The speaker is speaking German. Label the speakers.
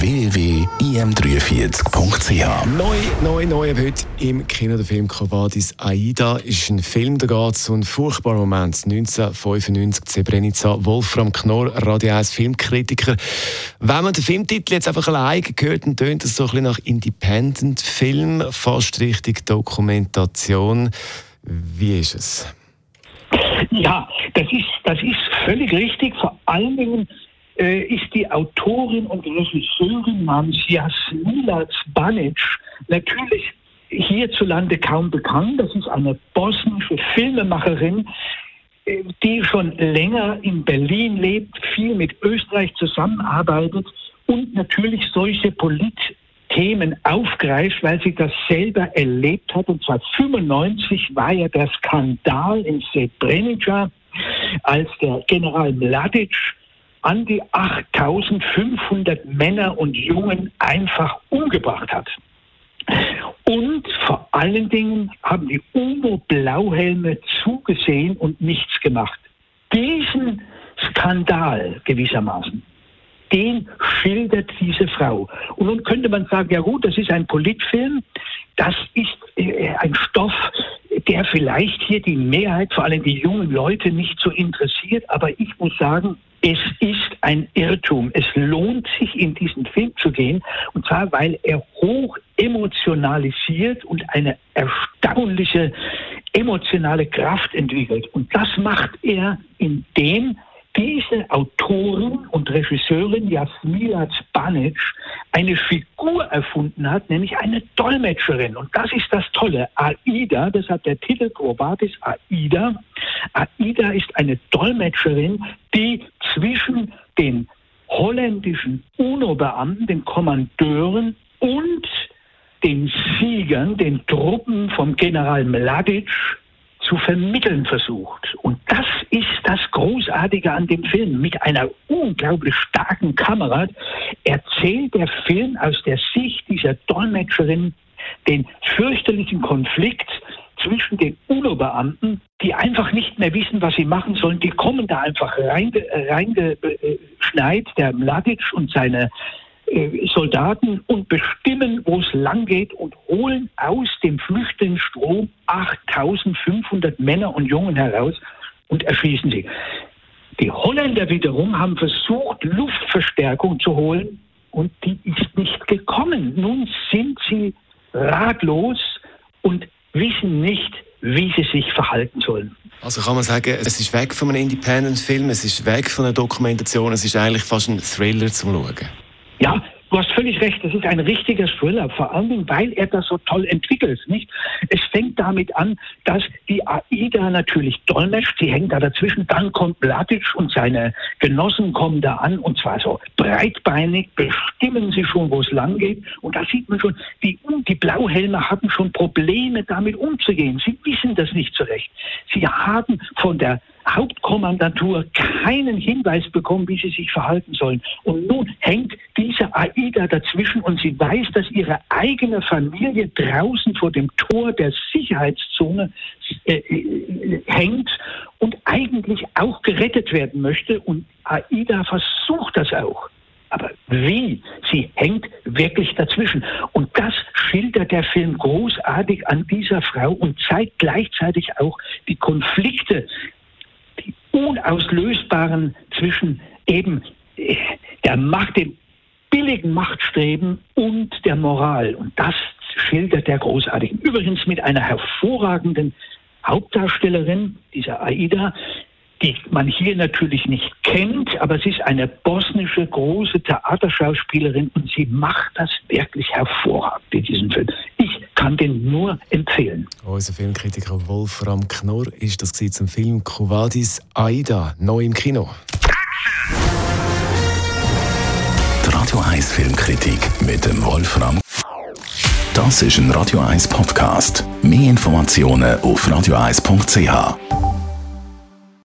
Speaker 1: www.im43.ch
Speaker 2: Neu, neu, neu, heute im Kino der Film Covadis Aida ist ein Film, da geht es um einen furchtbaren Moment. 1995, Srebrenica, Wolfram Knorr, Radio 1 Filmkritiker. Wenn man den Filmtitel jetzt einfach allein hört, dann tönt es so ein bisschen nach Independent-Film, fast richtig Dokumentation. Wie ist es?
Speaker 3: Ja, das ist, das ist völlig richtig. Vor allen Dingen äh, ist die Autorin und Regisseurin namens Jasmila Zbanic natürlich hierzulande kaum bekannt. Das ist eine bosnische Filmemacherin, äh, die schon länger in Berlin lebt, viel mit Österreich zusammenarbeitet und natürlich solche Polit Themen aufgreift, weil sie das selber erlebt hat. Und zwar 95 war ja der Skandal in Srebrenica, als der General Mladic an die 8500 Männer und Jungen einfach umgebracht hat. Und vor allen Dingen haben die UNO-Blauhelme zugesehen und nichts gemacht. Diesen Skandal gewissermaßen, den schildert diese Frau. Und nun könnte man sagen, ja gut, das ist ein Politfilm, das ist äh, ein Stoff, der vielleicht hier die Mehrheit, vor allem die jungen Leute, nicht so interessiert. Aber ich muss sagen, es ist ein Irrtum. Es lohnt sich, in diesen Film zu gehen. Und zwar, weil er hoch emotionalisiert und eine erstaunliche emotionale Kraft entwickelt. Und das macht er, indem diese Autorin und Regisseurin Jasmila Zbanic eine Figur erfunden hat, nämlich eine Dolmetscherin. Und das ist das Tolle. Aida, das hat der Titel Probatis Aida. Aida ist eine Dolmetscherin, die zwischen den holländischen UNO-Beamten, den Kommandeuren und den Siegern, den Truppen vom General Mladic zu vermitteln versucht. Und das ist das Großartige an dem Film. Mit einer unglaublich starken Kamera erzählt der Film aus der Sicht dieser Dolmetscherin den fürchterlichen Konflikt zwischen den UNO-Beamten, die einfach nicht mehr wissen, was sie machen sollen. Die kommen da einfach reingeschneit, der Mladic und seine äh, Soldaten und bestimmen, wo es lang geht und holen aus dem Flüchtlingsstrom 8500 Männer und Jungen heraus und erschießen sie. Die Holländer wiederum haben versucht, Luftverstärkung zu holen und die ist nicht gekommen. Nun sind sie ratlos und wissen nicht, wie sie sich verhalten sollen.
Speaker 2: Also kann man sagen, es ist weg von einem Independent-Film, es ist weg von einer Dokumentation, es ist eigentlich fast ein Thriller zum Schauen.
Speaker 3: Ja, du hast völlig recht, das ist ein richtiger Thriller, vor allem, weil er das so toll entwickelt, nicht? Es fängt damit an, dass die AIDA natürlich dolmetscht, sie hängt da dazwischen, dann kommt Mladic und seine Genossen kommen da an und zwar so breitbeinig, bestimmen sie schon, wo es lang geht und da sieht man schon, die, die Blauhelme haben schon Probleme damit umzugehen, sie wissen das nicht so recht. Sie haben von der Hauptkommandantur keinen Hinweis bekommen, wie sie sich verhalten sollen. Und nun hängt diese AIDA dazwischen und sie weiß, dass ihre eigene Familie draußen vor dem Tor der Sicherheitszone äh, äh, hängt und eigentlich auch gerettet werden möchte. Und AIDA versucht das auch. Aber wie? Sie hängt wirklich dazwischen. Und das schildert der Film großartig an dieser Frau und zeigt gleichzeitig auch die Konflikte, unauslösbaren zwischen eben äh, der Macht, dem billigen Machtstreben und der Moral. Und das schildert er großartig. Übrigens mit einer hervorragenden Hauptdarstellerin, dieser Aida, die man hier natürlich nicht kennt, aber sie ist eine bosnische große Theaterschauspielerin und sie macht das wirklich hervorragend in diesem Film. Ich kann den nur empfehlen.
Speaker 2: Unser Filmkritiker Wolfram Knorr ist das zum Film Covadis Aida, neu im Kino.
Speaker 1: Die Radio 1 Filmkritik mit dem Wolfram Das ist ein Radio 1 Podcast. Mehr Informationen auf radio1.ch.